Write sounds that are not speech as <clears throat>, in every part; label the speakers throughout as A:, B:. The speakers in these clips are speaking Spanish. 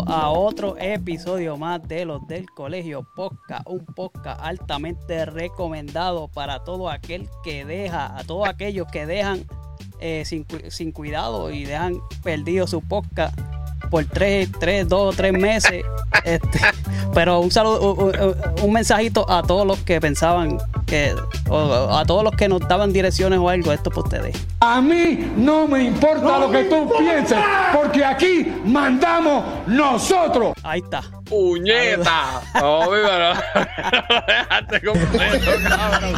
A: a
B: otro episodio más de los del Colegio Podcast, un podcast altamente recomendado para todo aquel que deja, a todos aquellos que dejan eh, sin, sin cuidado y dejan perdido su podcast por tres, tres, dos, tres meses. <laughs> Este, pero un saludo, un mensajito a todos los que pensaban que, o a todos los que nos daban direcciones o algo, esto para ustedes.
C: A mí no me importa lo que tú pienses, porque aquí mandamos nosotros.
B: Ahí está.
D: ¡Puñeta! Omi, pero dejaste completo, <laughs> cabrón.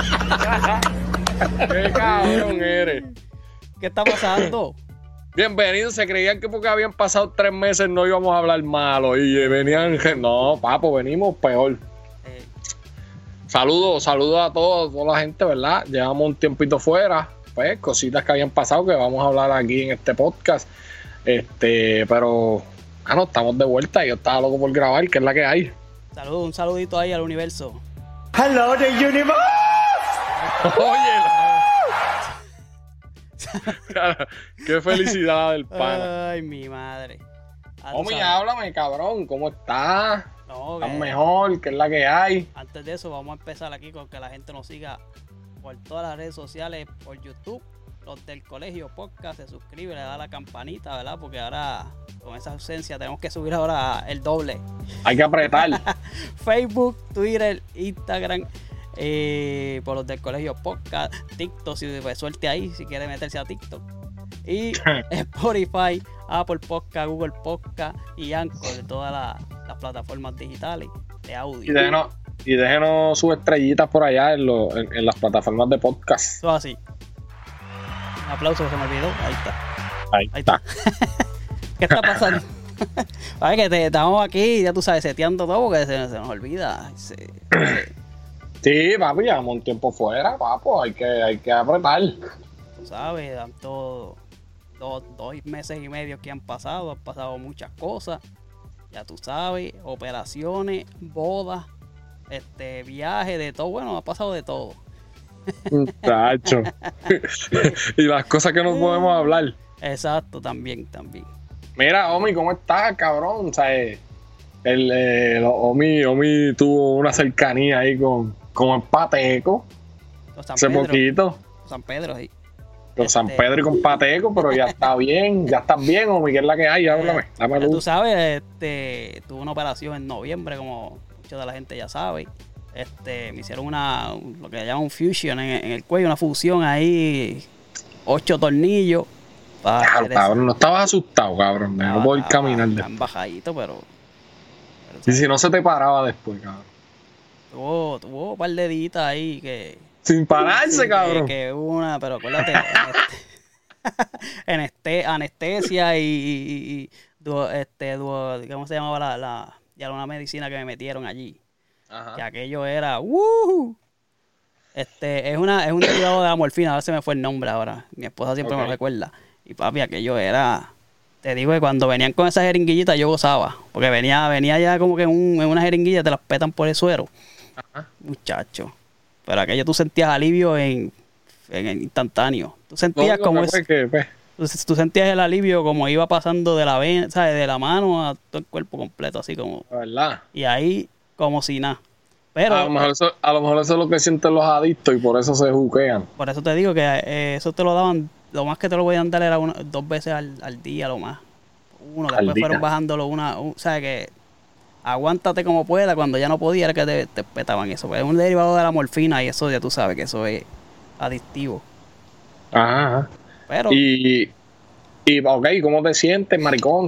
D: ¡Qué cabrón eres!
B: ¿Qué está pasando?
D: Bienvenidos, se creían que porque habían pasado tres meses no íbamos a hablar malo y venían... No, papo, venimos peor. Saludos, saludos a todos, toda la gente, ¿verdad? Llevamos un tiempito fuera, pues cositas que habían pasado que vamos a hablar aquí en este podcast. Este, pero, ah, no, estamos de vuelta y yo estaba loco por grabar, que es la que hay.
B: Saludos, un saludito ahí al universo.
C: Hello, the universe.
D: Oye, <laughs> qué felicidad del pana.
B: Ay, mi madre. Ah, sabes.
D: háblame, cabrón, ¿cómo estás?
B: No,
D: ¿Estás
B: que
D: mejor? ¿Qué es la que hay?
B: Antes de eso, vamos a empezar aquí con que la gente nos siga por todas las redes sociales, por YouTube, los del colegio podcast, se suscribe, le da la campanita, ¿verdad? Porque ahora, con esa ausencia, tenemos que subir ahora el doble.
D: Hay que apretar. <laughs>
B: Facebook, Twitter, Instagram, eh, por los del colegio podcast, TikTok, si pues, suerte ahí, si quiere meterse a TikTok. Y <laughs> Spotify, Apple Podcast, Google Podcast y Anchor, de todas las, las plataformas digitales de
D: Y
B: audio.
D: déjenos, y déjenos sus estrellitas por allá en, lo- en- en las plataformas de podcast.
B: Eso así. Un aplauso, se me olvidó. Ahí está.
D: Ahí
B: Ahí
D: está. <laughs>
B: ¿Qué está pasando? <laughs> Ay, que te, estamos aquí, ya tú sabes, seteando todo porque se, se nos olvida. Se- <clears throat> se-
D: Sí, papi, llevamos un tiempo fuera, papo, hay que, hay que apretar.
B: tú sabes, tanto dos, dos meses y medio que han pasado, han pasado muchas cosas. Ya tú sabes, operaciones, bodas, este viajes, de todo. Bueno, ha pasado de todo.
D: Muchacho. <laughs> <laughs> y las cosas que no podemos hablar.
B: Exacto, también, también.
D: Mira, Omi, ¿cómo estás, cabrón? O sea, eh, el, eh, Omi, Omi tuvo una cercanía ahí con, con el Pateco
B: San
D: hace
B: Pedro,
D: poquito.
B: San Pedro, sí.
D: Con San
B: Este-
D: Pedro y con Pateco, pero ya está <laughs> bien, ya estás bien, Omi, ¿qué es la que hay? Háblame, dame
B: Ya tú
D: luz.
B: sabes, este, tuve una operación en noviembre, como mucha de la gente ya sabe. Este, me hicieron una, un- lo que llaman un fusion en, en el cuello, una fusión ahí, ocho tornillos.
D: Claro, cabrón, no estabas asustado, cabrón, no poder
B: estaba-
D: caminar.
B: en bajadito, pero, pero
D: Y si no se te paraba después, cabrón.
B: tuvo, tuvo un par de deditas ahí que,
D: Sin pararse, cabrón.
B: Que, una, pero acuérdate, en este- <laughs> anestesia y, y- y duo- este, duo- ¿cómo se llamaba la, la, ya era una medicina que me metieron allí?
D: Ajá.
B: Que aquello era, ¡woo! Este, es una, es un derivado de la morfina, ahora se me fue el nombre ahora. Mi esposa siempre me
D: Ok.
B: lo recuerda. Y papi, aquello era. Te digo que cuando venían con esas jeringuillitas yo gozaba. Porque venía, venía ya como que un- en una jeringuilla te las petan por el suero.
D: Ajá.
B: Muchacho. Pero aquello tú sentías alivio en, en, en instantáneo. Tú sentías como es,
D: que, pues,
B: tú, tú sentías el alivio como iba pasando de la ven, ¿sabes? de la mano a todo el cuerpo completo, así como.
D: verdad.
B: Y ahí como si nada. Pero
D: a, lo mejor eso, a lo mejor eso es lo que sienten los adictos y por eso se juquean.
B: Por eso te digo que eh, eso te lo daban, lo más que te lo podían dar era una- dos veces al, al día, lo más. Uno,
D: Al
B: después
D: día.
B: fueron bajándolo una, un- o sea que aguántate como pueda, cuando ya no podía era que te, te petaban eso. Pues es un derivado de la morfina y eso ya tú sabes que eso es adictivo.
D: Ajá.
B: Pero
D: Y Y, ok, ¿cómo te sientes, maricón?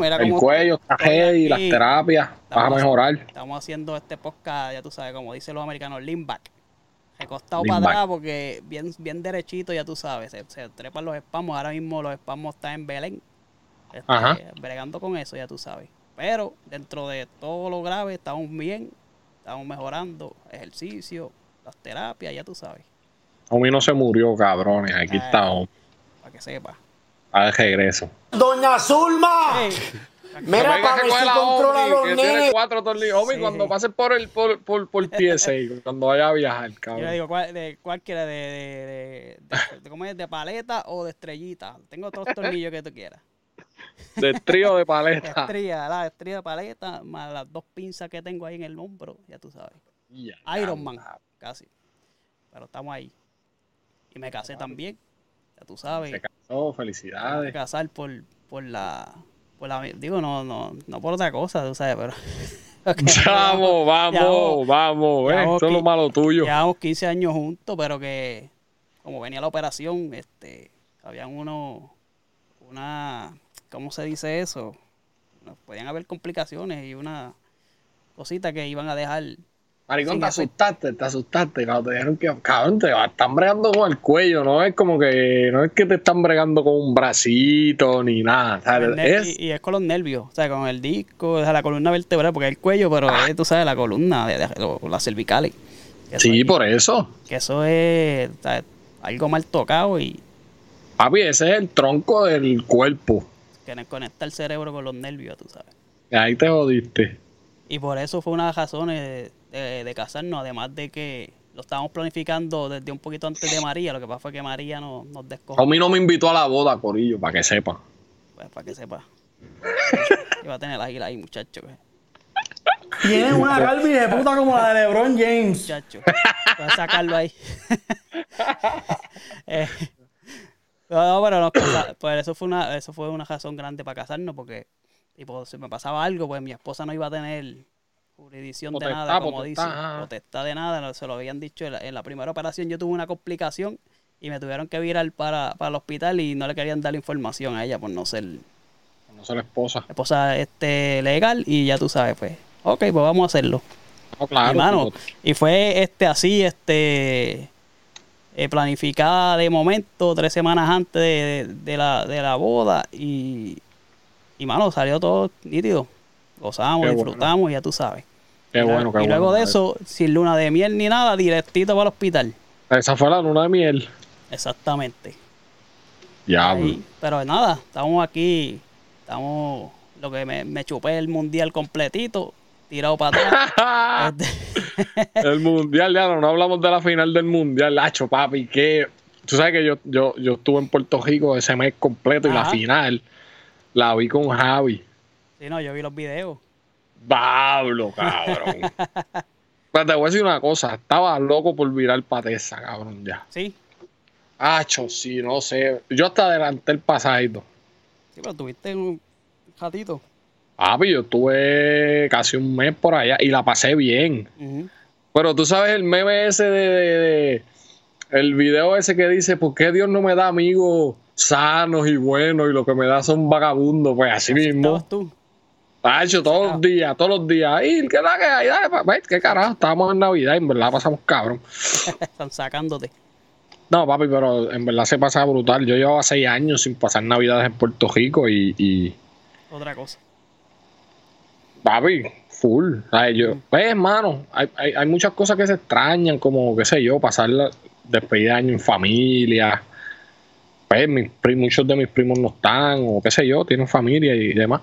B: Mira
D: el cuello, está heavy, las terapias, vas a mejorar.
B: Estamos haciendo este podcast, ya tú sabes, como dicen los americanos, lean back. Recostado
D: Lean
B: para
D: back.
B: atrás porque bien, bien derechito, ya tú sabes, se, se trepan los espamos. Ahora mismo los espamos están en Belén. este,
D: Ajá.
B: Bregando con eso, ya tú sabes. Pero dentro de todo lo grave, estamos bien, estamos mejorando. Ejercicio, las terapias, ya tú sabes,
D: Omi no se murió, cabrones. Aquí está Omi.
B: para que sepas.
D: A regreso.
E: Doña Zulma. Mira, para ver si controla a los
D: que tiene
E: nenes.
D: cuatro tornillos. Omi,
B: Sí.
D: cuando pases por el por, por, por TSA, <laughs> cuando vaya a viajar,
B: yo le
D: cabrón.
B: digo, ¿cuál, de, cuál quieres? De, de, de, de- de- ¿cómo es? ¿De paleta o de estrellita? Tengo otros tornillos que tú quieras.
D: Del trío de paleta. <laughs>
B: Estría, la estría de paleta, más las dos pinzas que tengo ahí en el hombro, ya tú sabes. Iron Man, casi. Pero estamos ahí. Y me casé también, ya tú sabes.
D: Se casó,
B: Me
D: felicidades.
B: casar por, por la. Por la digo, no, no, no por otra cosa, tú sabes, pero. <laughs>
D: Vamos, vamos,
B: Llevamos-
D: vamos, eh. Eso es lo malo tuyo.
B: Llevamos 15 años juntos, pero que como venía la operación, este, habían uno, una, ¿cómo se dice eso? Podían haber complicaciones y una cosita que iban a dejar.
D: Maricón, te asustaste, te asustaste. Cuando te dijeron que, cabrón, te están bregando con el cuello. No es como que, no es que te están bregando con un bracito ni nada.
B: y, y es con los nervios, o sea, con el disco, o sea, la columna vertebral, porque es el cuello, pero
D: Ah.
B: es, tú sabes, la columna, de, de- las cervicales.
D: Sí,
B: es-
D: por eso.
B: que eso es o sea, algo mal tocado y
D: Papi, ese es el tronco del cuerpo.
B: Que conecta el cerebro con los nervios, tú sabes.
D: Ahí te jodiste.
B: Y por eso fue una de las razones de, de- de casarnos, además de que lo estábamos planificando desde un poquito antes de María. Lo que pasa fue que María no, nos descogió,
D: Omi no me invitó a la boda, Corillo, para que sepa.
B: pues, para que sepa. Iba a tener la águila ahí, muchacho.
E: Tiene una calvi de puta como la de LeBron James.
B: Muchacho. Voy a sacarlo ahí. <laughs> Eh, no, pero nos casa- <coughs> pues eso fue una, eso fue una razón grande para casarnos, porque tipo, si me pasaba algo, pues mi esposa no iba a tener jurisdicción de nada, como
D: potestad,
B: dice.
D: ajá.
B: Potestad de nada, no, se lo habían dicho en la, en la primera operación. Yo tuve una complicación y me tuvieron que virar para, para el hospital y no le querían dar información a ella por no ser
D: No la esposa.
B: esposa este, legal y ya tú sabes, pues, ok, pues vamos a hacerlo.
D: No, claro. Tipo,
B: y fue este así, este eh, planificada de momento, tres semanas antes de, de la, de la boda, y, y mano, salió todo nítido. Gozamos,
D: Qué bueno.
B: disfrutamos, ya tú sabes.
D: qué
B: Y luego-
D: bueno, qué
B: y luego
D: bueno.
B: de eso, sin luna de miel ni nada, directito para el hospital.
D: Esa fue la luna de miel.
B: Exactamente.
D: Ya,
B: pero nada, estamos aquí, estamos, lo que me, me chupé el mundial completito, tirado para atrás. <laughs> Este, <laughs>
D: El mundial, ya no, no hablamos de la final del mundial, Lacho, papi, que tú sabes que yo, yo, yo estuve en Puerto Rico ese mes completo y la final la vi con Javi.
B: sí, no, yo vi los videos.
D: Pablo, cabrón. <laughs> Pero te voy a decir una cosa, estaba loco por virar patesa, cabrón, ya.
B: Sí,
D: Hacho, sí, no sé. Yo hasta adelanté el pasadito.
B: sí, pero tuviste un ratito.
D: Papi, yo estuve casi un mes por allá y la pasé bien. Pero tú sabes el meme ese de, de- de- el video ese que dice, ¿por qué Dios no me da amigos sanos y buenos y lo que me da son vagabundos? Pues así mismo.
B: Tú.
D: Tacho, todos los días, todos los días. ¿Y qué la que hay? Dale, qué carajo, estábamos en Navidad, en verdad pasamos cabrón. <laughs>
B: Están sacándote.
D: No, papi, pero en verdad se pasa brutal. Yo llevaba seis años sin pasar Navidades en Puerto Rico y, y
B: Otra cosa.
D: Papi, full. ¿sabes? Yo, pues, hermano, hay, hay, hay muchas cosas que se extrañan, como, qué sé yo, pasar la despedida de año en familia. Pues, mis muchos de mis primos no están, o qué sé yo, tienen familia y demás.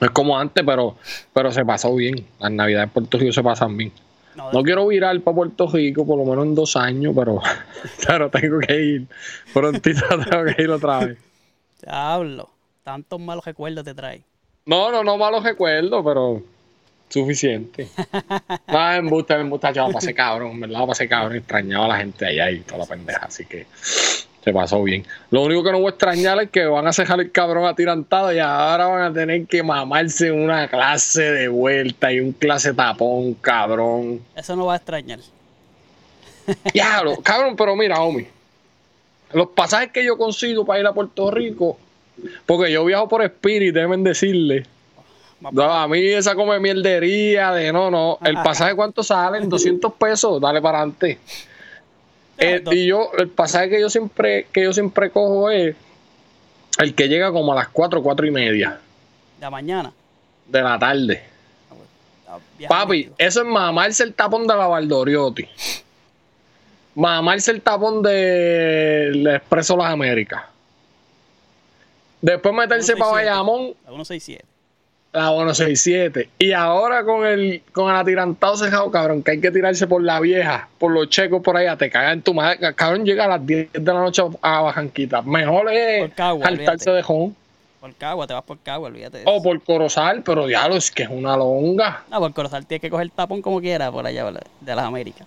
D: Es como antes, pero, pero se pasó bien. Las navidades en Puerto Rico se pasan bien.
B: No,
D: No quiero virar para Puerto Rico, por lo menos en dos años, pero, <laughs> pero tengo que ir. Prontito <laughs> tengo que ir otra vez.
B: Diablo. Tantos malos recuerdos te trae.
D: No, no, no malos recuerdos, pero suficiente. No, <laughs> en embuste, en embuste, yo pasé cabrón, en verdad la pasé cabrón, extrañaba a la gente allá y toda la pendeja, así que se pasó bien. Lo único que no voy a extrañar es que van a cejar el cabrón atirantado y ahora van a tener que mamarse una clase de vuelta y un clase tapón, cabrón.
B: Eso no va a extrañar.
D: Diablo, cabrón, pero mira, homie. los pasajes que yo consigo para ir a Puerto Rico, porque yo viajo por Spirit, deben decirle. No, a mí esa come mierdería de no, no. El pasaje cuánto salen, 200 pesos, dale para adelante. Eh, y yo, el pasaje que yo siempre, que yo siempre cojo es el que llega como a las 4, 4 y media
B: de mañana.
D: de la tarde.
B: Ah, viaja
D: Papi,
B: nítido.
D: eso es mamarse el tapón de la Valdoriotti. Mamarse el tapón del Expreso Las Américas. Después meterse para
B: 167.
D: Bayamón,
B: La 167.
D: la 167. Y ahora con el con el atirantado cejado, cabrón, que hay que tirarse por la vieja, por los checos por allá, te cagan tu madre. Cabrón, llega a las 10 de la noche a Bajanquita. Mejor es
B: Cagua,
D: saltarse
B: olvídate.
D: de jón.
B: Por Cagua, te vas por Cagua, olvídate de eso.
D: O por Corozal, pero diablo, es que es una longa.
B: No, por Corozal tienes que coger tapón como quiera por allá de las Américas.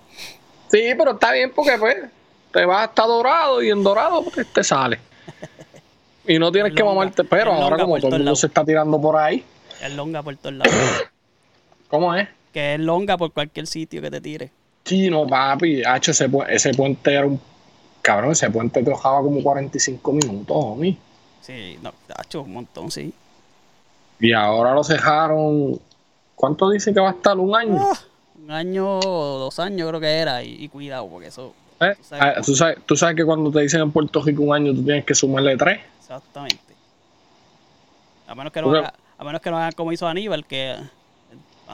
D: Sí, pero está bien porque pues te vas hasta dorado y en dorado pues, te sale. <laughs> Y no tienes
B: Es
D: que mamarte, pero ahora como todo el mundo se está tirando por ahí,
B: Es longa por todos lados. <coughs>
D: ¿cómo es?
B: que es longa por cualquier sitio que te tire.
D: Sí, no, papi, Hacho, ese, pu- ese puente era un cabrón, ese puente te dejaba como 45 minutos, homie.
B: Sí, no, tacho, un montón, sí.
D: Y ahora lo cejaron. ¿Cuánto dice que va a estar? ¿Un año?
B: Ah, un año o dos años creo que era. Y, y cuidado, porque eso.
D: ¿Eh?
B: tú sabes-
D: Ah, ¿Tú, sabes, tú sabes que cuando te dicen en Puerto Rico un año, tú tienes que sumarle tres.
B: Exactamente. A menos que no, haga- a menos que no hagan como hizo Aníbal, que.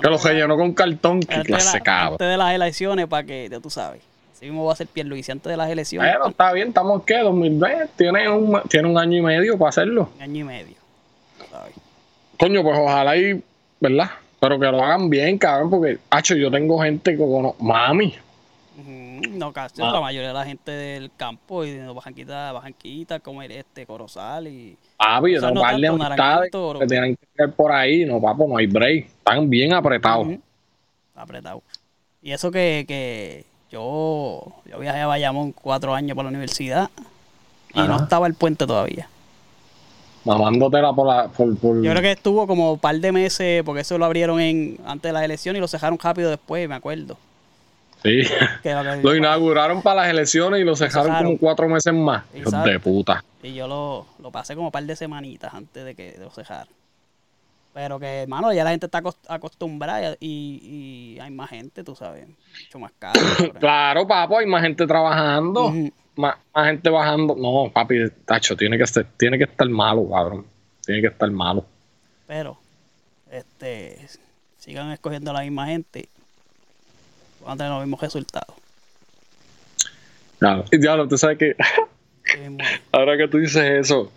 D: Que lo rellenó con cartón. Qué
B: antes de, la-
D: clase,
B: antes de las elecciones, para que, ya tú sabes. Así mismo va a ser Pierluisi antes de las elecciones.
D: Bueno, está bien, estamos ¿qué? 2020. Tiene un, tiene un año y medio para hacerlo.
B: Un año y medio. ¿sabes?
D: Coño, pues ojalá y, ¿verdad? Pero que lo hagan bien, cabrón, porque, hacho, yo tengo gente que conozco. Mami,
B: No, casi
D: Ah.
B: la mayoría de la gente del campo y de Bajanquita, Bajanquita, como el este, Corozal y.
D: papi, yo
B: O sea, no
D: amistades
B: naranjito,
D: que tienen que ir por ahí. No, papo, no hay break. Están bien apretados.
B: Ujú. Apretado. Y eso que, que yo, yo viajé a Bayamón cuatro años para la universidad y no estaba el puente todavía.
D: Mamándotela por la. Por, por-
B: Yo creo que estuvo como un par de meses, porque eso lo abrieron en antes de la elección y lo cerraron rápido después, me acuerdo.
D: Sí.
B: Que <laughs> lo que-
D: lo inauguraron para las elecciones y lo cejaron como cuatro meses más. Hijos
B: Exacto.
D: de puta.
B: Y yo lo, lo pasé como un par de semanitas antes de que lo cejaran. Pero que, hermano, ya la gente está acost- acostumbrada y, y hay más gente, tú sabes. Mucho más caro. <laughs>
D: Claro, papo, hay más gente trabajando. Más, más gente bajando. No, papi, tacho, tiene que, ser, tiene que estar malo, cabrón. Tiene que estar malo.
B: Pero, este, sigan escogiendo a la misma gente. Van a tener los mismos resultados.
D: Claro. Y diablo, tú sabes que <laughs> ahora que tú dices eso,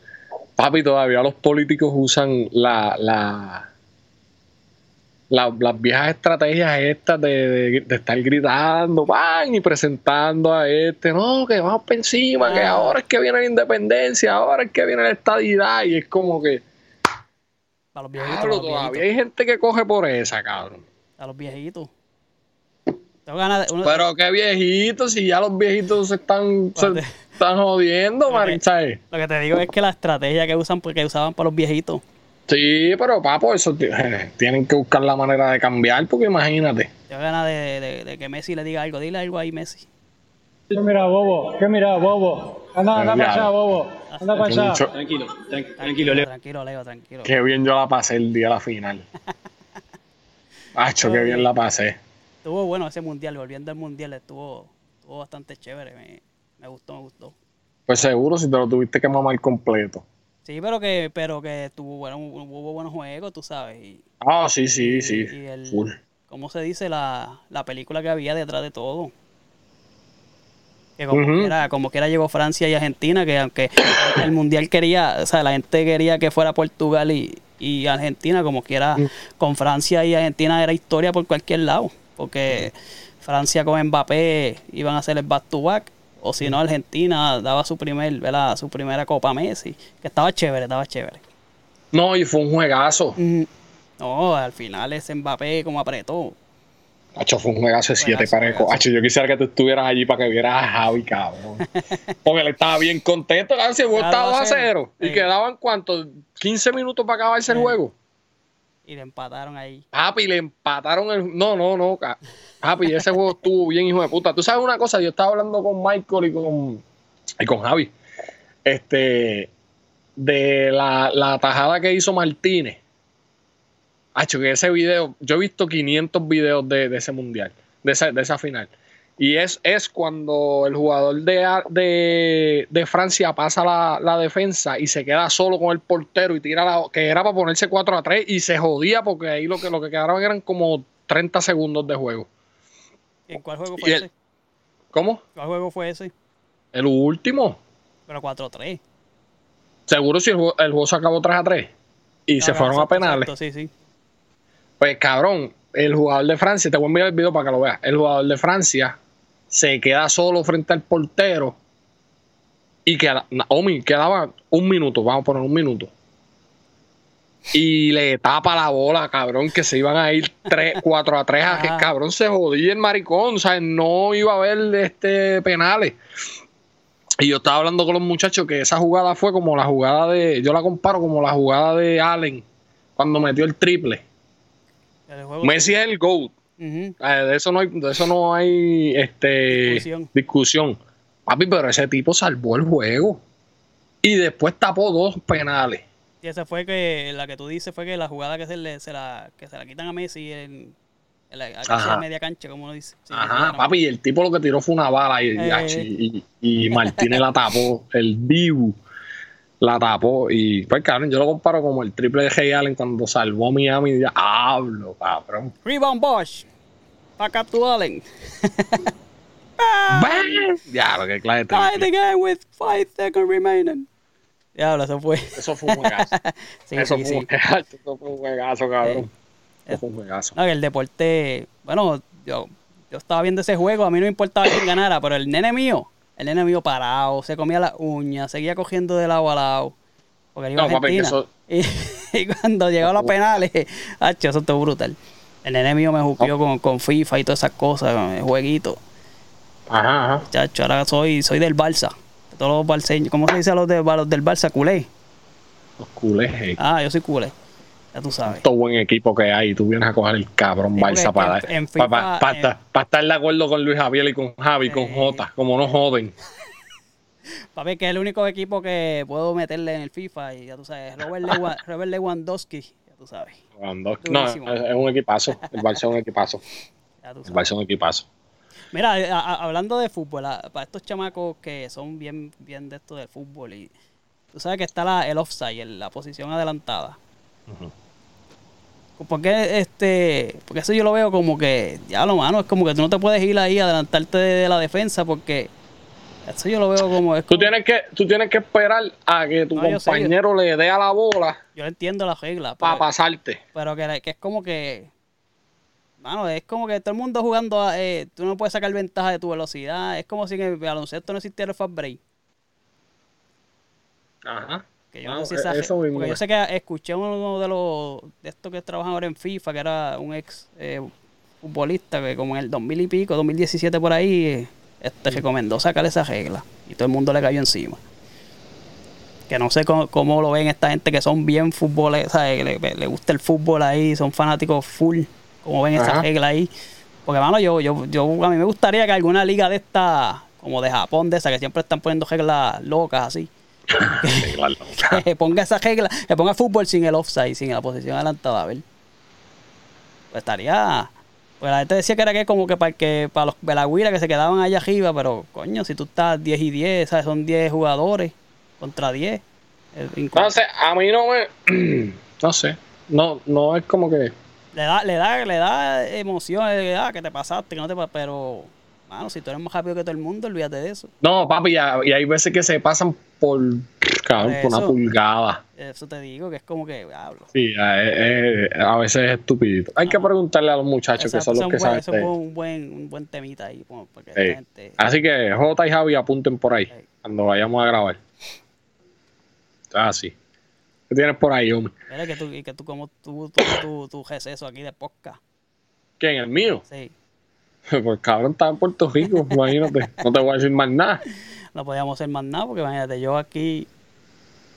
D: papi, todavía los políticos usan la, la, la- las viejas estrategias estas de, de- de estar gritando, van y presentando a este, no, que vamos por encima, que
B: Ah.
D: ahora es que viene la independencia, ahora es que viene la estadidad, y es como que,
B: A los viejitos. a los
D: todavía
B: viejitos.
D: hay gente que coge por esa, cabrón.
B: A los viejitos. Tengo ganas de. uno-
D: Pero qué viejitos, si ya los viejitos se están, se están jodiendo, Mari, ¿sabes?
B: Lo que te digo es que la estrategia que usan, porque usaban para los viejitos.
D: Sí, pero papo, eso ti- <laughs> tienen que buscar la manera de cambiar, porque imagínate.
B: Tengo ganas de, de- de que Messi le diga algo. Dile algo ahí, Messi.
E: ¿Qué mira, bobo? ¿Qué mira, bobo? Anda, anda para allá, bobo. Anda para allá.
D: mucho-
F: Tranquilo, tran-
B: Tranquilo,
F: tranquilo, Leo.
B: Tranquilo, Leo, tranquilo.
D: Qué bien yo la pasé el día de la final. <laughs> Acho, qué bien la pasé.
B: Estuvo bueno ese mundial, volviendo al mundial, estuvo, estuvo bastante chévere. Me, me gustó, me gustó.
D: Pues seguro si te lo tuviste que mamar completo.
B: Sí, pero que, pero que tuvo bueno, hubo buenos juegos, tú sabes. Y,
D: Ah, sí, sí,
B: y-
D: sí.
B: y el,
D: Full.
B: ¿Cómo se dice? La, la película que había detrás de todo. Que como,
D: Ujú.
B: quiera, como quiera llegó Francia y Argentina, que aunque el mundial quería, o sea, la gente quería que fuera Portugal y, y Argentina, como quiera, con Francia y Argentina era historia por cualquier lado. Porque Francia con Mbappé iban a hacer el back to back. O si no, Argentina daba su primer, ¿verdad? su primera Copa Messi. Que estaba chévere, estaba chévere.
D: No, y fue un juegazo.
B: No, al final ese Mbappé como apretó.
D: Acho, fue un juegazo de siete parejos.
B: juegazo.
D: Acho, yo quisiera que tú estuvieras allí para que vieras a Javi, cabrón. Porque él estaba bien contento. Juego
B: Claro,
D: estaba
B: va
D: 2
B: a
D: a
B: ser.
D: 0. Y
B: Sí.
D: quedaban, ¿cuántos? 15 minutos para acabarse el
B: Sí.
D: juego.
B: Y le empataron ahí.
D: Papi, le empataron el. No, no, no. Papi, ese juego estuvo bien, hijo de puta. Tú sabes una cosa, yo estaba hablando con Michael y con, y con Javi. Este, de la, la tajada que hizo Martínez. Hacho, que ese video, yo he visto 500 videos de, de ese mundial, de esa, de esa final. Y es, es cuando el jugador de, de, de Francia pasa la, la, defensa y se queda solo con el portero y tira la. que era para ponerse 4 a 3 y se jodía porque ahí lo que, lo que quedaron eran como 30 segundos de juego.
B: ¿En cuál juego fue
D: Y
B: ese?
D: el- ¿Cómo?
B: ¿Cuál juego fue ese?
D: El último.
B: Pero 4-3.
D: Seguro si el, juego- el juego se acabó 3 a 3 y se
B: Ah,
D: fueron a penales.
B: exacto, Sí, sí.
D: Pues cabrón, el jugador de Francia, te voy a enviar el video para que lo veas. El jugador de Francia se queda solo frente al portero y queda, Omi, quedaba un minuto, vamos a poner un minuto. Y le tapa la bola, cabrón, que se iban a ir 3, 4 <laughs> a 3 a que
B: Ah.
D: cabrón se jodía el maricón, o sea, no iba a haber este penales. Y yo estaba hablando con los muchachos que esa jugada fue como la jugada de, yo la comparo como la jugada de Allen cuando metió el triple.
B: El
D: Messi es el GOAT. Eh, de eso no hay, de eso no hay este,
B: Discusión.
D: discusión. Papi, pero ese tipo salvó el juego. Y después tapó dos penales.
B: Y esa fue que la que tú dices fue que la jugada que se, le, se la que se la quitan a Messi en, en la media cancha, como uno dice. Sí,
D: Ajá, papi, y el tipo lo que tiró fue una bala y, y-
B: Eh.
D: y, y Martínez la tapó. El Dibu la tapó. Y pues, cabrón, yo lo comparo como el triple de Hey Allen cuando salvó a Miami. Y ya, hablo, cabrón.
B: Rebound Bosch. Back up to Allen. <laughs>
D: ¡Bam! Ya, lo que clase de
B: Tie the game with five seconds remaining. Diablo, eso fue.
D: Eso fue un juegazo. <laughs>
B: Sí,
D: eso,
B: sí,
D: fue un
B: sí.
D: juegazo eso fue un juegazo, cabrón. Eso fue un juegazo.
B: No, que el deporte, bueno, yo, yo estaba viendo ese juego, a mí no me importaba quién ganara, pero el nene mío, el nene mío parado, se comía las uñas, seguía cogiendo de lado a lado. Porque iba a
D: No, papi, que
B: Argentina.
D: eso-
B: Y, <laughs> y cuando llegó a los penales, hacho, eso estuvo brutal. El nene mío me juqueó con, con FIFA y todas esas cosas, con el jueguito.
D: Ajá, ajá.
B: Chacho, ahora soy, soy del Barça. De todos los barceños. ¿Cómo se dice a los, de, a los del Barça? Culé.
D: Los culés, hey.
B: Ah, yo soy culé. Ya tú sabes.
D: Todo buen equipo que hay. Tú vienes a coger el cabrón Barça para,
B: en-
D: para,
B: eh,
D: estar, para estar de acuerdo con Luis Javier y con Javi, con
B: Eh.
D: Jota, como no joden. <laughs>
B: Papi, que es el único equipo que puedo meterle en el FIFA y ya tú sabes, Robert, Lewa- <laughs> Robert Lewandowski, ya tú sabes,
D: No,
B: Durísimo.
D: es es un equipazo. El Barça es un equipazo. El. Barça es un equipazo.
B: Mira, a- a- hablando de fútbol, a- para estos chamacos que son bien, bien de esto del fútbol y tú sabes que está la, el offside, el- la posición adelantada. Porque este, porque eso yo lo veo como que, ya lo mano, es como que tú no te puedes ir ahí a adelantarte de, de la defensa porque eso yo lo veo como, es
D: Tú tienes que, tú tienes que esperar a que tu
B: No, yo sé,
D: compañero le dé a la bola
B: yo entiendo la regla,
D: para pasarte.
B: Pero que, que es como que. Mano, es como que todo el mundo jugando. a- eh, tú no puedes sacar ventaja de tu velocidad. Es como si en el baloncesto no existiera el fast break.
D: Ajá.
B: Que yo
D: No,
B: no, sé si esa-
D: eso
B: Porque yo sé que escuché uno de los. De estos que trabajan ahora en FIFA, que era un ex eh, futbolista, que como en el 2000 y pico, 2017 por ahí, eh, este recomendó sacar esa regla. Y todo el mundo le cayó encima. Que no sé cómo, cómo lo ven esta gente que son bien futboleros, le, le gusta el fútbol ahí, son fanáticos full. Como ven esa
D: Ajá.
B: regla ahí. Porque, mano, yo, yo, yo, a mí me gustaría que alguna liga de esta, como de Japón, de esa, que siempre están poniendo reglas locas así, <laughs> <laughs> que ponga esa regla, que ponga fútbol sin el offside, sin la posición adelantada, a ver. Pues estaría. Pues la gente decía que era que como que para, el que, para los Belagüira que se quedaban allá arriba, pero coño, si tú estás 10 y 10, ¿sabes? son 10 jugadores contra 10. es inco-
D: No sé, a mí no me. <clears throat> No sé. No, no es como que.
B: Le da, le da, le da emoción, le da que te pasaste, que no te pero, mano, si tú eres más rápido que todo el mundo, olvídate de eso.
D: No, papi, y hay veces que se pasan por. Cabrón,
B: Por
D: una pulgada.
B: Eso te digo, que es como que, hablo.
D: Sí, a, eh, eh, a veces es estupidito. Hay que preguntarle a los muchachos que son los que saben.
B: Eso fue un buen, un buen temita ahí, porque
D: Sí.
B: gente...
D: Así que J y Javi apunten por ahí
B: Sí.
D: cuando vayamos a grabar. Así. ¿Qué tienes por ahí, hombre?
B: Mira que tú, que tú como tú, tú, tu, tu receso aquí de podcast.
D: ¿Quién? ¿El mío?
B: Sí. <laughs>
D: Pues cabrón, estaba en Puerto Rico, <laughs> imagínate. No te voy a decir más nada
B: no podíamos hacer más nada, porque imagínate, yo aquí.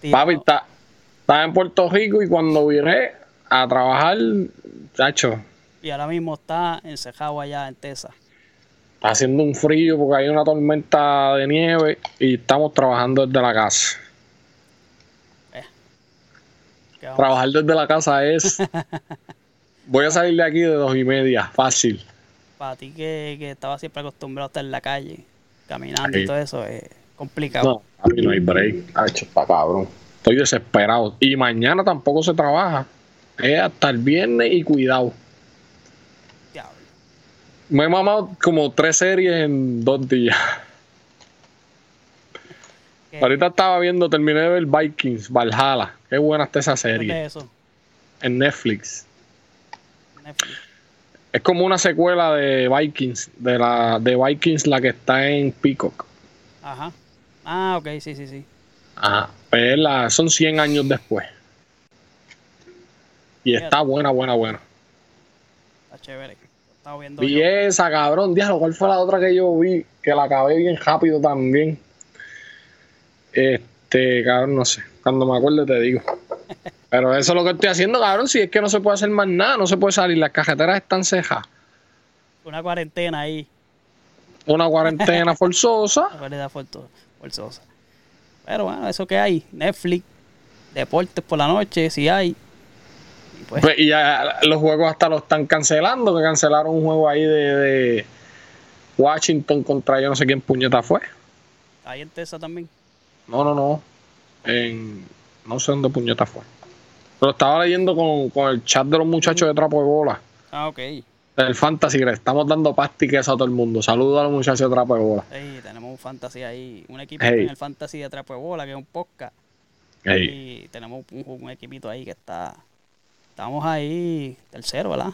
B: Tío,
D: Papi, estaba en Puerto Rico y cuando viré a trabajar, chacho.
B: Y ahora mismo está encejado allá en Texas.
D: Está haciendo un frío porque hay una tormenta de nieve y estamos trabajando desde la casa.
B: Eh,
D: trabajar desde la casa es. <laughs> Voy a salir de aquí de dos y media, fácil.
B: Para ti que, que estaba siempre acostumbrado a estar en la calle caminando y todo eso, es complicado.
D: No, a mí no hay break. Ah, está cabrón. Estoy desesperado. Y mañana tampoco se trabaja. Es hasta el viernes y cuidado.
B: Diablo.
D: Me he mamado como tres series en dos días.
B: ¿Qué-
D: Ahorita estaba viendo, terminé de ver Vikings, Valhalla. Qué buena está esa
B: ¿Dónde
D: serie.
B: es eso?
D: En Netflix.
B: Netflix.
D: Es como una secuela de Vikings, de la de Vikings la que está en Peacock.
B: Ajá. Ah, ok, sí, sí, sí.
D: Ajá. Pues es la- son 100 años después. Y está buena, buena, buena.
B: Está chévere. Estaba viendo
D: Vi
B: yo.
D: esa, cabrón. Diablo, ¿cuál fue la otra que yo vi? Que la acabé bien rápido también. Este, cabrón, no sé. Cuando me acuerde te digo. <laughs> Pero eso es lo que estoy haciendo, cabrón. Si es que no se puede hacer más nada, no se puede salir. Las carreteras están cejas.
B: Una cuarentena ahí.
D: Una cuarentena <laughs> forzosa.
B: Realidad forzo- forzosa. Pero bueno, eso que hay. Netflix, deportes por la noche, si hay. Y pues,
D: Pues, y ya los juegos hasta los están cancelando. Que cancelaron un juego ahí de, de Washington contra yo no sé quién puñeta fue.
B: hay en Tesa también.
D: No, no, no. En, no sé dónde puñeta fue. Pero estaba leyendo con, con el chat de los muchachos de Trapo de Bola.
B: Ah, ok.
D: Del Fantasy, que le estamos dando pasta y queso a todo el mundo. Saludos a los muchachos de Trapo de Bola.
B: Ey, tenemos un fantasy ahí. Un equipo en el fantasy de Trapo de Bola, que es un podcast.
D: Ey,
B: Y tenemos un, un equipito ahí que está. Estamos ahí tercero, ¿verdad?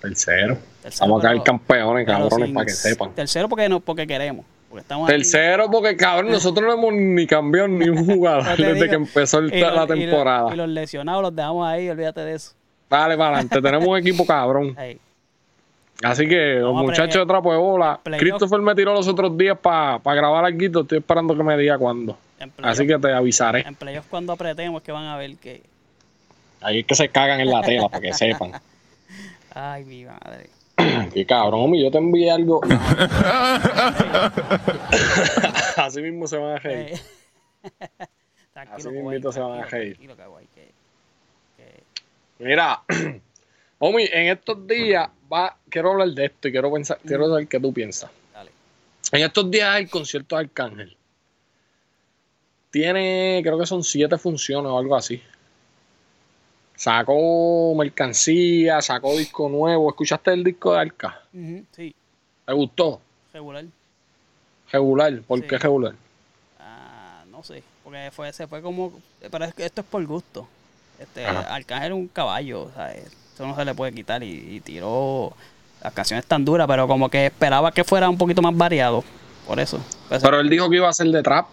D: tercero.
B: Tercero,
D: Vamos a caer campeones, cabrones, para que sepan.
B: Tercero porque no, porque queremos. Porque estamos ahí-
D: Tercero, porque cabrón, nosotros no hemos ni cambiado ni <laughs> un jugador desde
B: digo.
D: que empezó el- la
B: los- y los-
D: temporada.
B: Y los lesionados los dejamos ahí, olvídate de eso.
D: Dale para adelante, tenemos un equipo cabrón. <laughs> Así que los
B: Vamos
D: muchachos de Trapo de Bola. Christopher me tiró los otros días para grabar algo. Estoy esperando que me diga cuándo. Así que te avisaré.
B: en playoff cuando apretemos que van a ver que.
D: Ahí es que se cagan en la tela, para que <laughs> sepan.
B: Ay, mi madre. <clears throat>
D: Qué cabrón, homie, yo te envié algo. <laughs> <laughs> Así mismo se van a reír.
B: Eh, <laughs> tranquilo,
D: Así mismito se van a reír.
B: tranquilo, que Guay, que- que-
D: Mira, <clears throat> homie, en estos días va, quiero hablar de esto y quiero pensar, quiero saber qué tú piensas.
B: Dale.
D: En estos días hay el concierto de Arcángel. Tiene, creo que son siete funciones o algo así. Sacó mercancía, sacó disco nuevo. ¿Escuchaste el disco de Arca?
B: Ujú, sí,
D: ¿Te gustó?
B: regular.
D: Regular. ¿Por
B: Sí.
D: qué regular?
B: Ah, no sé, porque fue, se fue como, pero es que esto es por gusto. Este,
D: Ajá.
B: Arcángel es un caballo, o sea, eso no se le puede quitar y, y tiró las canciones tan duras, pero como que esperaba que fuera un poquito más variado, por eso. Pues,
D: Pero él dijo que iba a ser de trap.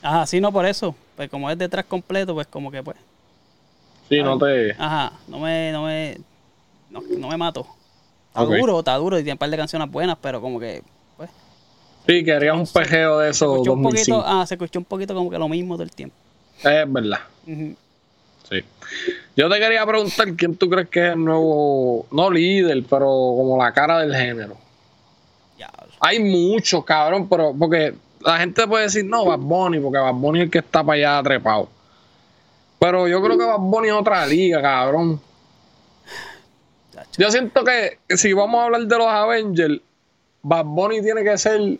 B: ajá, sí, no por eso, pues como es detrás completo, pues como que pues,
D: Sí, no te.
B: ajá, no me, no me, no, no me mato. Está duro, está duro y tiene un par de canciones buenas, pero como que, pues,
D: Sí, quería un pejeo de
B: se
D: esos
B: escuchó un
D: 2005.
B: poquito, ah, se escuchó un poquito como que lo mismo todo el tiempo.
D: Es verdad. Sí. Yo te quería preguntar quién tú crees que es el nuevo, no líder, pero como la cara del género. Hay muchos, cabrón, pero porque la gente puede decir, no, Bad Bunny, porque Bad Bunny es el que está para allá trepado. Pero yo creo que Bad Bunny es otra liga, cabrón. Yo siento que si vamos a hablar de los Avengers, Bad Bunny tiene que ser.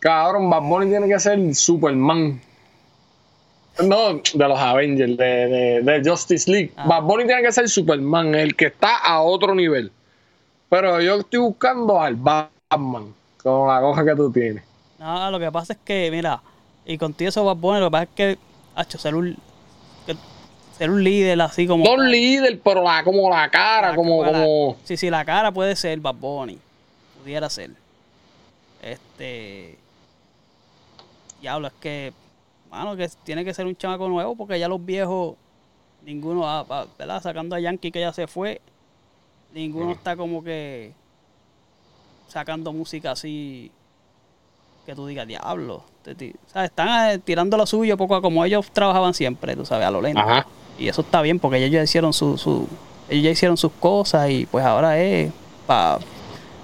D: Cabrón, Bad Bunny tiene que ser Superman. No, de los Avengers, de, de- de Justice League.
B: Ah.
D: Bad Bunny tiene que ser Superman, el que está a otro nivel. Pero yo estoy buscando al Batman, con la cosa que tú tienes.
B: No, lo que pasa es que, mira, y contigo eso va bueno, lo que pasa es que, hacho, ser un, ser un líder así como...
D: No
B: tal,
D: líder, pero la, como la cara,
B: la-
D: como, como.
B: Sí, sí, la cara puede ser Bad Bunny, pudiera ser. Este... Diablo, es que, mano, que tiene que ser un chamaco nuevo porque ya los viejos, ninguno, va- va- ¿verdad? Sacando a Yankee que ya se fue, ninguno está como que sacando música así que tú digas, diablo. te ti- ¿sabes? Están eh, tirando lo suyo poco a como ellos trabajaban siempre, tú sabes, a lo lento.
D: Ajá.
B: Y eso está bien porque ellos ya hicieron su, su ellos ya hicieron sus cosas y pues ahora es para,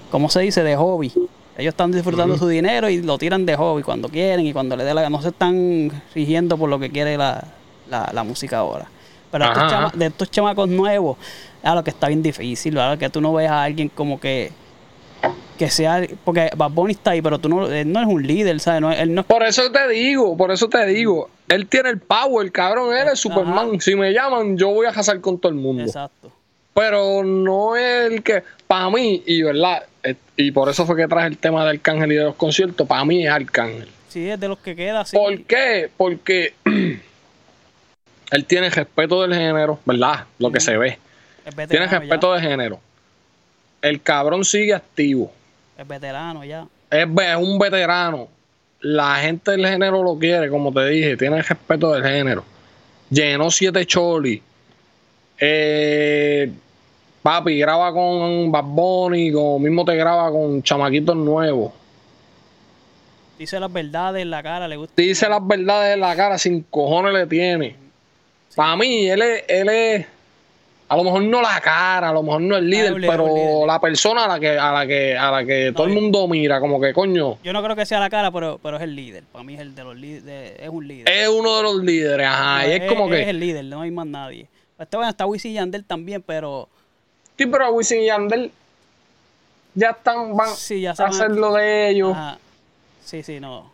B: ¿cómo se dice? De hobby. Ellos están disfrutando su dinero y lo tiran de hobby cuando quieren y cuando le dé la gana. No se están rigiendo por lo que quiere la, la, la música ahora. Pero estos chama- de estos chamacos nuevos, a lo que está bien difícil, ¿verdad? Que tú no ves a alguien como que que sea porque Bad Bunny está ahí, pero tú no él no es un líder, ¿sabes? No, él no
D: Por eso te digo, por eso te digo. Él tiene el power, cabrón. Él es Superman. Si me llaman, yo voy a casar con todo el mundo.
B: exacto.
D: Pero no es el que, para mí, y verdad, eh, y por eso fue que traje el tema de Arcángel y de los conciertos, para mí es Arcángel.
B: Sí, es de los que queda así.
D: ¿Por qué? Porque <clears throat> él tiene respeto del género, ¿verdad? Lo que se ve. Tiene respeto de género. El cabrón sigue activo.
B: ya. Es veterano ya.
D: Es un veterano. La gente del género lo quiere, como te dije, tiene respeto del género. Llenó siete choli. Eh, papi, graba con Bad Bunny, como mismo te graba con chamaquitos nuevos.
B: Dice las verdades en la cara, le gusta.
D: Dice las verdades en la cara, sin cojones le tiene. Para mí, él es, él es, a lo mejor no la cara, a lo mejor no el líder, pero
B: líder.
D: la persona a la que, a la que, a la que todo el mundo mira, como que coño,
B: Yo no creo que sea la cara, pero, pero es el líder. Para mí es el de los líderes, es un líder.
D: es uno de los líderes, ajá, y es como
B: Es
D: que,
B: el líder, no hay más nadie. Este bueno, está Wisin y Yandel también, pero
D: sí, pero Wisin y Yandel ya están, van
B: Sí, ya
D: a
B: a-
D: hacer lo de ellos.
B: ajá. Sí, sí, no.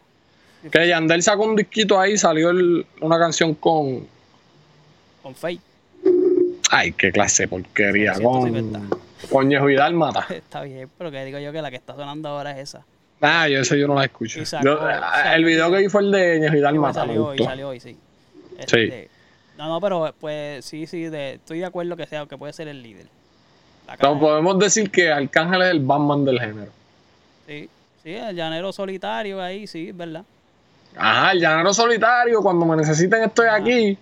D: Que Yandel sacó un disquito ahí, salió el- una canción con,
B: Con Faye.
D: Ay, qué clase de porquería,
B: Sí,
D: con,
B: 150.
D: con Ñejo y Dálmata.
B: Está bien, pero que digo yo que la que está sonando ahora es esa.
D: Ah, yo eso yo no la escucho.
B: Sacó-
D: Yo-
B: salió-
D: el video que vi fue el de Ñejo y
B: Sí,
D: Dálmata.
B: salió hoy, salió hoy, sí. Este, No, no, pero pues sí, sí, de, estoy de acuerdo que sea, que puede ser el líder.
D: Entonces podemos decir que Arcángel es el Batman del género.
B: Sí, sí, el llanero solitario ahí, sí, es verdad.
D: Ajá, el llanero solitario, cuando me necesiten estoy aquí.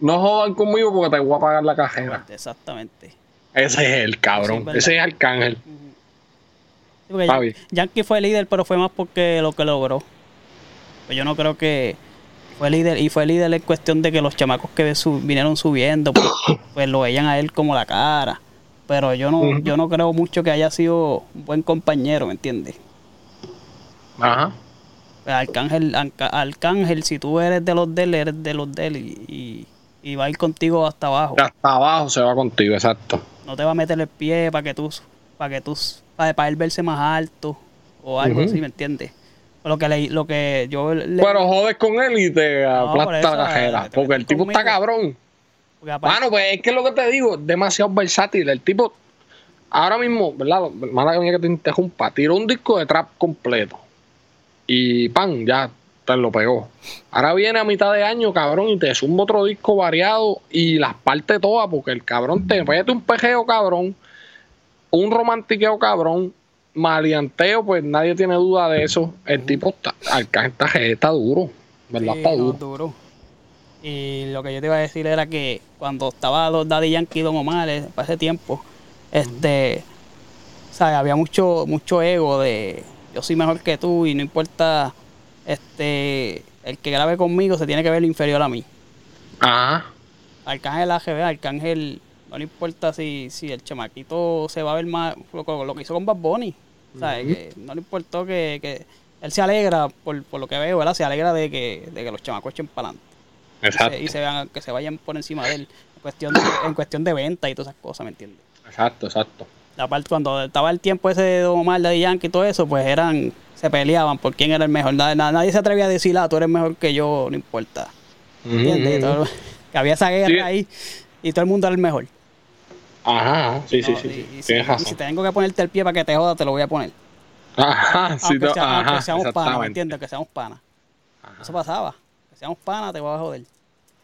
D: No jodan conmigo porque te voy a pagar la cajera.
B: Exactamente.
D: Ese es el
B: Sí,
D: cabrón. Ese es Arcángel.
B: Sí,
D: Está
B: Yan-
D: bien.
B: Yankee fue líder, pero fue más porque lo que logró. Pues yo no creo que fue líder, y fue líder en cuestión de que los chamacos que su- vinieron subiendo, pues, <coughs> pues lo veían a él como la cara. Pero yo no, yo no creo mucho que haya sido un buen compañero, ¿me entiendes?
D: Ajá.
B: Pues Arcángel, Arcángel, si tú eres de los de él, eres de los de él y, y- y va a ir contigo hasta abajo.
D: Hasta abajo se va contigo, exacto.
B: No te va a meter el pie para que tú, para que tú, para, para él verse más alto o algo así, ¿me entiendes? Lo que le, lo que yo le,
D: Pero jodes con él y te
B: No, por
D: aplasta
B: eso,
D: la cajera.
B: te
D: Porque el tipo está cabrón.
B: aparte-
D: Bueno, pues es que lo que te digo, es demasiado versátil. El tipo, ahora mismo, ¿verdad? Mala que te interrumpa, tiró un disco de trap completo. Y pan, ya lo pegó. Ahora viene a mitad de año, cabrón, y te suma otro disco variado y las parte todas, porque el cabrón te mete un pejeo, cabrón, un romantiqueo, cabrón, maleanteo, pues nadie tiene duda de eso. El tipo está, está, está duro, ¿verdad?
B: Sí,
D: está
B: no,
D: duro.
B: Y lo que yo te iba a decir era que cuando estaba los Daddy Yankee y Don Omar, eh, para ese tiempo, este, ¿sabes? Había mucho, mucho ego de yo soy mejor que tú y no importa, este, el que grabe conmigo se tiene que ver inferior a mí.
D: Ajá.
B: Arcángel AGB, Arcángel, no le importa si, si el chamaquito se va a ver más, lo, lo que hizo con Bad Bunny. Que no le importó que, que él se alegra, por, por lo que veo, ¿verdad? Se alegra de que, de que los chamacos echen para adelante y
D: Exacto.
B: se, y se vean, que se vayan por encima de él en cuestión de, en cuestión de venta y todas esas cosas, ¿me entiendes?
D: Exacto, exacto.
B: Aparte, cuando estaba el tiempo ese de Don Omar, de Yankee y todo eso, pues eran, se peleaban por quién era el mejor. Nadie, nadie se atrevía a decir, ah, tú eres mejor que yo, no importa. ¿Entiendes? Todo- <laughs> que había esa guerra
D: Sí.
B: ahí y todo el mundo era el mejor.
D: Ajá, sí, sí,
B: No,
D: sí.
B: y-
D: sí.
B: y si- y si tengo que ponerte el pie para que te joda, te lo voy a poner.
D: Ajá, sí,
B: aunque,
D: no,
B: sea- aunque
D: ajá,
B: seamos panas, ¿me
D: exactamente.
B: entiendes? Que seamos panas. Eso pasaba. Que seamos panas, te voy a joder.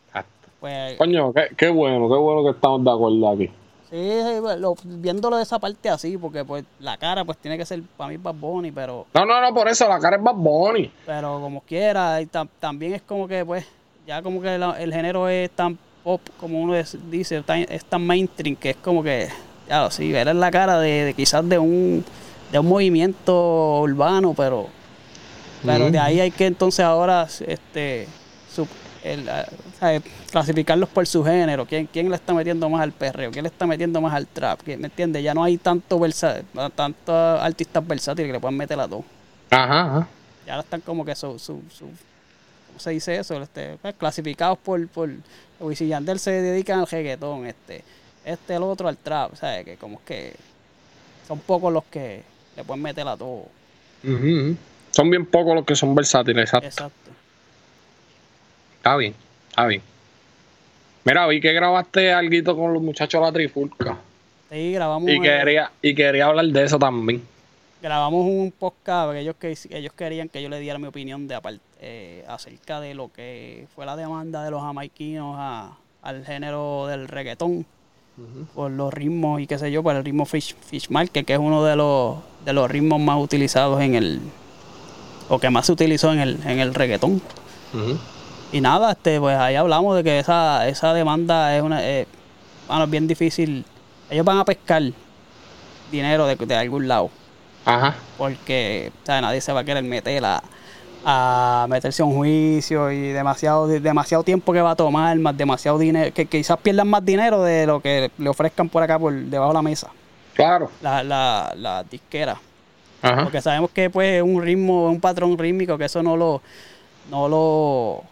D: Exacto.
B: Pues,
D: Coño, qué, qué bueno, qué bueno que estamos de acuerdo aquí.
B: Sí, lo- viéndolo de esa parte así, porque pues la cara pues tiene que ser para mí Bad Bunny, pero,
D: No, no, no, por eso la cara es Bad Bunny.
B: pero como quiera, y tam- también es como que pues, ya como que la- el género es tan pop, como uno es- dice, tan- es tan mainstream, que es como que, ya, sí, ver la cara de, de quizás de un, de un movimiento urbano, pero Pero de ahí hay que entonces ahora este su- el, ah, ¿sabe? clasificarlos por su género. ¿Quién, ¿Quién le está metiendo más al perreo? ¿Quién le está metiendo más al trap? ¿Quién- ¿Me entiendes? Ya no hay tanto versa, tantos artistas versátiles que le puedan meter a dos.
D: Ajá, ajá.
B: Ya están como que su, su, su- ¿cómo se dice eso? Este, pues, clasificados por, por Wisin Yandel se dedican al reggaetón, este, este el otro al trap, ¿sabes? Que como que son pocos los que le pueden meter a todo.
D: Ujú. Son bien pocos los que son versátiles, exacto.
B: Exacto.
D: Está bien, está bien. Mira, vi que grabaste algo con los muchachos de la trifulca.
B: Sí, grabamos,
D: Y quería, y quería hablar de eso también.
B: grabamos un podcast porque ellos, que, ellos querían que yo le diera mi opinión de eh, acerca de lo que fue la demanda de los jamaiquinos a- al género del reggaetón por los ritmos y qué sé yo, por el ritmo Fish, fish Market, que es uno de los, de los ritmos más utilizados en el, o que más se utilizó en el, en el reggaetón. Y nada, este, pues ahí hablamos de que esa, esa demanda es una, eh, bueno, es bien difícil. Ellos van a pescar dinero de, de algún lado
D: Ajá.
B: porque o sea, nadie se va a querer meter a, a meterse a un juicio y demasiado demasiado tiempo que va a tomar, más demasiado dinero, que quizás pierdan más dinero de lo que le ofrezcan por acá por debajo de la mesa,
D: Claro.
B: la, la, la disquera.
D: Ajá.
B: Porque sabemos que pues es un ritmo, un patrón rítmico, que eso no lo, no lo,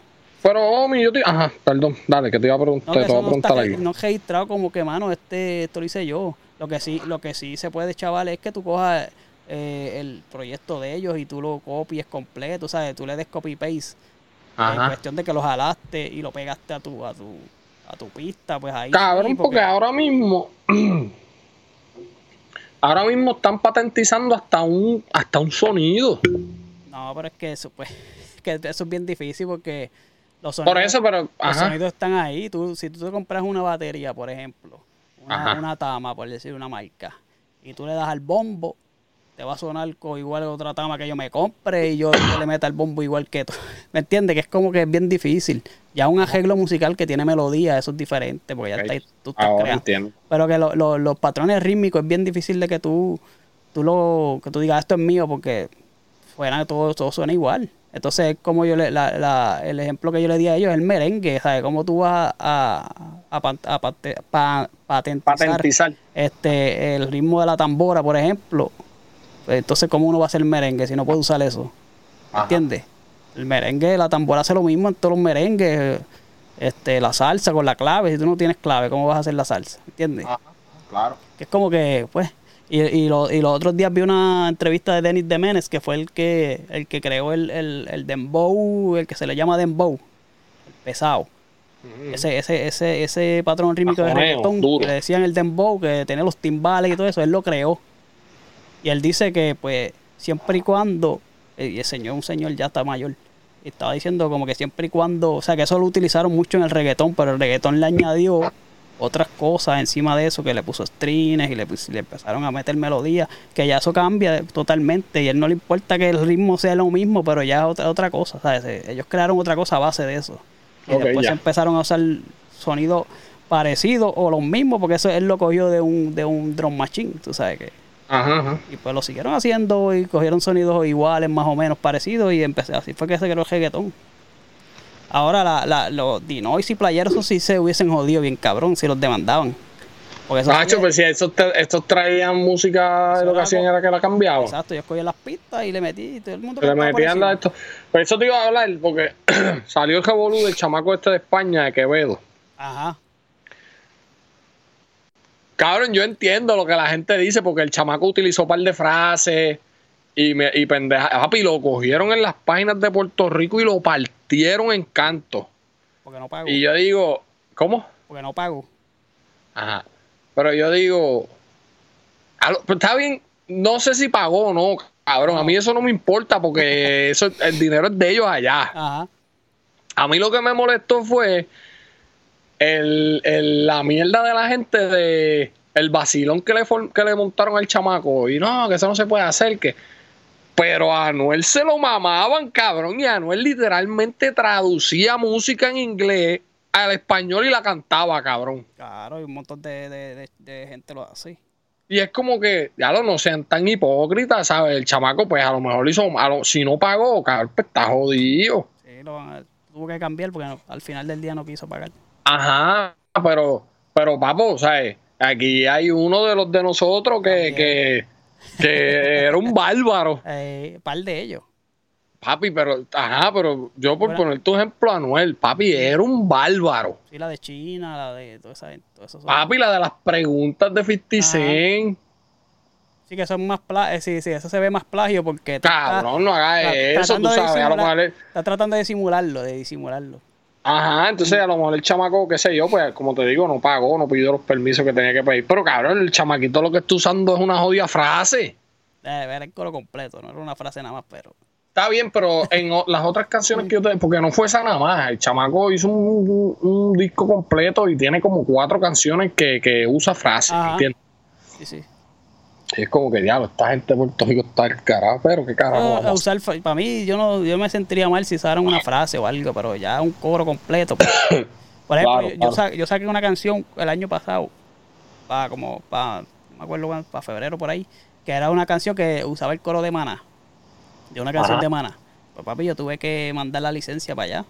D: Pero, Omi, yo te... Ajá, perdón, dale, que te iba a preguntar,
B: no,
D: te voy a
B: no está
D: preguntar
B: re-
D: algo.
B: no registrado como que mano, este, esto lo hice yo. Lo que sí, lo que sí se puede, chaval, es que tú cojas eh, el proyecto de ellos y tú lo copies completo, ¿sabes? Tú le des copy paste. En cuestión de que lo jalaste y lo pegaste a tu, a tu, a tu pista, pues ahí.
D: Cabrón,
B: sí,
D: porque ahora mismo... <clears throat> ahora mismo están patentizando hasta un, hasta un sonido.
B: No, pero es que eso, pues, <laughs> que eso es bien difícil porque los sonidos,
D: Por eso, pero...
B: los sonidos están ahí. Tú, si tú te compras una batería, por ejemplo, una, tama, por decir una marca, y tú le das al bombo, te va a sonar co- igual otra tama que yo me compre y yo le meta el bombo igual que tú. <laughs> ¿Me entiendes? Que es como que es bien difícil. Ya un arreglo musical que tiene melodía, eso es diferente, porque ya está ahí, tú estás
D: Ahora
B: creando.
D: entiendo.
B: Pero que lo- lo- los patrones rítmicos es bien difícil de que tú, tú lo, que tú digas esto es mío porque fuera todo, todo suena igual. Entonces, como yo le, la, la- el ejemplo que yo le di a ellos es el merengue, ¿sabes? Cómo tú vas a, a, a pa- patentizar
D: Patentizar.
B: este, el ritmo de la tambora, por ejemplo. Entonces, ¿cómo uno va a hacer merengue si no puede usar eso?
D: Ajá.
B: ¿Entiendes? El merengue, la tambora hace lo mismo en todos los merengues. Este, la salsa con la clave, si tú no tienes clave, ¿cómo vas a hacer la salsa? ¿Entiendes?
D: Ajá, claro.
B: Que es como que, pues, y, y, lo- y los otros días vi una entrevista de Denis Demenes, que fue el que, el que creó el, el, el dembow, el que se le llama dembow, el pesado. Ese, ese, ese, ese patrón rítmico de reggaetón,
D: duro.
B: que le decían el dembow, que tenía los timbales y todo eso, él lo creó. Y él dice que, pues, siempre y cuando, eh, y el señor, un señor ya está mayor, y estaba diciendo como que siempre y cuando, o sea, que eso lo utilizaron mucho en el reggaetón, pero el reggaetón le añadió otras cosas encima de eso, que le puso strings y le, pus- le empezaron a meter melodías, que ya eso cambia totalmente, y a él no le importa que el ritmo sea lo mismo, pero ya es otra, otra cosa, ¿sabes? Eh, Ellos crearon otra cosa a base de eso. Y después
D: ya.
B: empezaron a usar sonidos parecidos o los mismos, porque eso él lo cogió de un, de un drum machine, tú sabes que.
D: Ajá, ajá.
B: Y pues lo siguieron haciendo y cogieron sonidos iguales, más o menos parecidos, y empecé, así fue que se creó el reggaetón. Ahora la, la, los Dinois y playeros, eso sí se hubiesen jodido bien cabrón si los demandaban. Porque eso
D: Nacho, pues si estos, traían música, lo que
B: era
D: hacían
B: algo-
D: era que la cambiaban.
B: Exacto, yo cogí las pistas y le metí y todo el mundo
D: le
B: por
D: metían la esto. Pues eso te iba a hablar, porque <clears throat> salió el revolú del chamaco este de España, de Quevedo.
B: Ajá.
D: Cabrón, yo entiendo lo que la gente dice, porque el chamaco utilizó un par de frases y, me, y pendeja. Papi, lo cogieron en las páginas de Puerto Rico y lo partieron en canto.
B: Porque no pago.
D: Y yo digo, ¿cómo?
B: Porque no pago.
D: Ajá. Pero yo digo, lo- pues está bien, no sé si pagó o no, cabrón. A mí eso no me importa porque <laughs> eso, el dinero es de ellos allá.
B: Ajá.
D: A mí lo que me molestó fue el, el- la mierda de la gente de el vacilón que le, que le montaron al chamaco. Y no, que eso no se puede hacer. que Pero a Anuel se lo mamaban, cabrón. Y Anuel literalmente traducía música en inglés al español y la cantaba, cabrón.
B: Claro, y un montón de, de, de, de gente lo hace.
D: Y es como que, ya lo no sean tan hipócritas, ¿sabes? El chamaco, pues a lo mejor hizo, a lo- si no pagó, cabrón, pues está jodido.
B: Sí, lo van a- tuvo que cambiar porque no- al final del día no quiso pagar.
D: Ajá, pero, pero papo, ¿sabes? Aquí hay uno de los de nosotros que,
B: También.
D: que, que era un bárbaro. <laughs>
B: Eh, par de ellos.
D: Papi, pero, ajá, pero yo por
B: Bueno.
D: poner tu ejemplo, Anuel, papi, era un bárbaro.
B: Sí, la de China, la de toda esa todo eso.
D: Papi, la de las preguntas de 50
B: Ajá.
D: Cent.
B: Sí, que son más plagio. Sí, sí, eso se ve más plagio porque.
D: Cabrón, no hagas eso, tú sabes. A lo mejor es-
B: Está tratando de disimularlo, de disimularlo.
D: Ajá, entonces a lo mejor el chamaco, qué sé yo, pues como te digo, no pagó, no pidió los permisos que tenía que pedir. Pero cabrón, el chamaquito lo que está usando es una jodida frase.
B: Debe ver el coro completo, no era una frase nada más, pero.
D: Está bien, pero en las otras canciones que yo te. Porque no fue esa nada más. El chamaco hizo un, un- un disco completo y tiene como cuatro canciones que, que usa frases. ¿entiendes?
B: Sí, sí.
D: Y es como que diablo, esta gente de Puerto Rico está al carajo, pero qué carajo.
B: Yo,
D: vamos a
B: a usar, para mí, yo no yo me sentiría mal si usaran una frase o algo, pero ya un coro completo. pues. <coughs> Por ejemplo,
D: Claro,
B: yo,
D: claro.
B: sa- yo saqué una canción el año pasado, para como, para, no me acuerdo, para febrero por ahí, que era una canción que usaba el coro de Maná, de una canción
D: Ajá.
B: de Maná. Pues papi, yo tuve que mandar la licencia para allá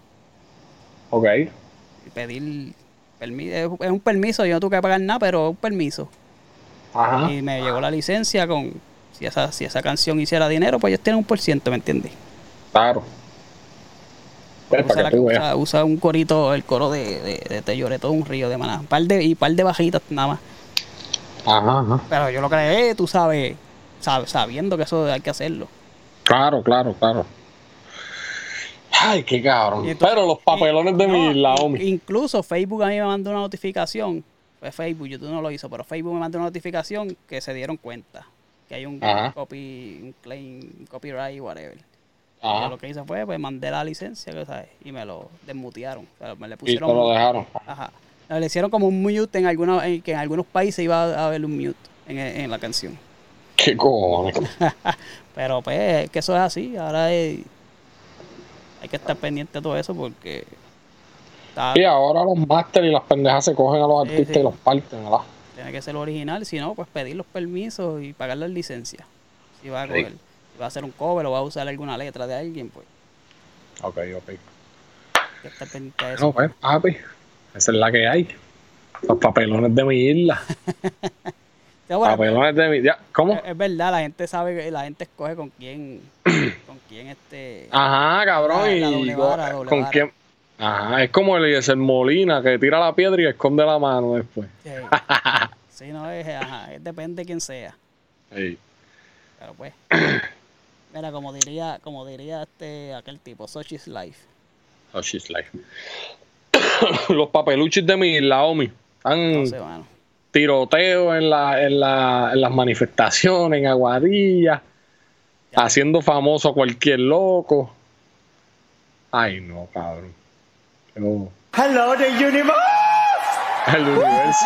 D: Ok.
B: y pedir permiso. Es un permiso, yo no tuve que pagar nada, pero es un permiso.
D: Ajá.
B: Y me llegó la licencia con, si esa, si esa canción hiciera dinero, pues ellos tienen un por ciento, ¿me entiendes?
D: Claro.
B: Usa,
D: para
B: la-
D: que tú veas.
B: usa- usa un corito, el coro de, de, de Te lloré todo un río de maná. Par de, y par de bajitas nada más.
D: Ajá, ajá.
B: Pero yo lo creé, tú sabes, sab- sabiendo que eso hay que hacerlo.
D: Claro, claro, claro. Ay, qué cabrón.
B: Entonces-
D: pero los papelones de
B: No,
D: mi isla, hombre.
B: Incluso Facebook a mí me mandó una notificación. Fue Facebook, YouTube no lo hizo, pero Facebook me mandó una notificación que se dieron cuenta que hay un
D: Ajá.
B: copy, un claim, copyright, whatever. Y yo lo que hice fue, pues mandé la licencia, sabes, y me lo desmutearon. O sea, me le
D: Y te
B: pusieron.
D: lo dejaron.
B: Ajá. Le hicieron como un mute en algunos, en, que en algunos países iba a haber un mute en, en la canción.
D: Qué cojones. <laughs>
B: Pero pues es que eso es así. Ahora hay que estar pendiente de todo eso porque está-
D: Y ahora los máster y las pendejas se cogen a los
B: Sí,
D: artistas
B: sí.
D: y los parten, ¿verdad?
B: tiene que ser original. Si no, pues pedir los permisos y pagar las licencias. Si va a
D: Sí.
B: coger, si va a hacer un cover o va a usar alguna letra de alguien, pues
D: Ok, ok.
B: estar pendiente de eso.
D: No, pues, papi. Esa es la que hay. Los papelones de mi isla. <laughs>
B: Bueno,
D: Papelones de mi. ya, ¿Cómo?
B: es, es verdad, la gente sabe, que la gente escoge con quién, con quién este.
D: Ajá, cabrón.
B: La-
D: y
B: la doble vara, doble
D: con
B: vara.
D: quién. Ajá, es como el el Molina que tira la piedra y esconde la mano después.
B: Sí, Sí, no es, ajá, es- depende de quién sea.
D: Ey.
B: Pero pues, mira, como diría, como diría este aquel tipo, such is life.
D: She's life. <coughs> Los papeluchis de mi isla, homie. Están
B: No sé,
D: tiroteos en, la, en, la, en las manifestaciones, en Aguadilla, haciendo famoso a cualquier loco. Ay, no, cabrón.
E: Hello, the universe.
D: El universo.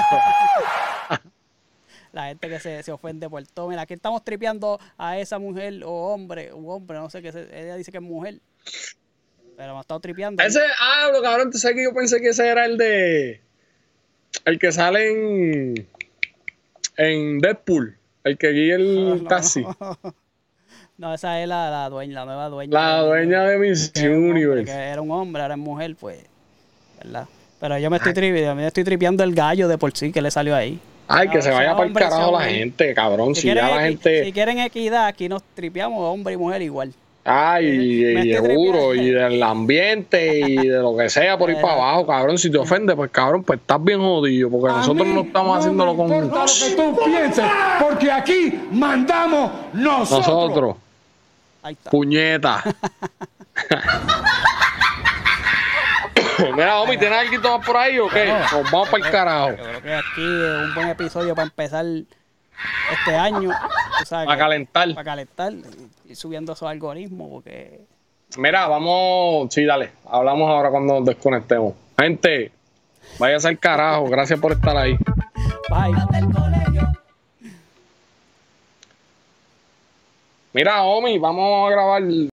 D: <laughs>
B: La gente que se, se ofende por todo. Mira, aquí estamos tripeando a esa mujer o hombre, un hombre, no sé qué. Ella dice que es mujer. Pero me ha estado tripeando.
D: Ese, ah, lo cabrón, tú sabes que yo pensé que ese era el de. El que sale en. En Deadpool. El que guía el <laughs>
B: No,
D: taxi. <laughs>
B: No, esa es la, la dueña, la nueva dueña.
D: La dueña de Miss
B: que era un hombre,
D: Universe.
B: que era un hombre, ahora es mujer, pues. ¿Verdad? Pero yo me estoy, tri- yo me estoy tripeando el gallo de por sí que le salió ahí.
D: Ay, que se vaya para el carajo la gente, cabrón. Si, ya
B: quieren
D: la gente.
B: si quieren equidad, aquí nos tripeamos hombre y mujer igual.
D: Ay,
B: Me
D: y, y
B: estoy
D: seguro, y del ambiente, y de lo que sea por ir para <laughs> abajo, cabrón. Si te ofende, pues cabrón, pues estás bien jodido, porque
C: A
D: nosotros no estamos
C: no
D: haciéndolo con
C: lo que tú pienses, porque aquí mandamos nosotros.
D: nosotros.
B: Ahí está.
D: Puñeta. <laughs> <laughs> Mira, homie, ¿tienes algo más por ahí o qué? Nos vamos para el carajo.
B: Yo creo que aquí es un buen episodio para empezar este año.
D: Para calentar.
B: Para calentar y subiendo esos algoritmos porque
D: Mira, vamos. Sí, dale. Hablamos ahora cuando nos desconectemos. Gente, váyase al carajo. Gracias por estar ahí.
B: bye.
D: Mira, homie, vamos a grabar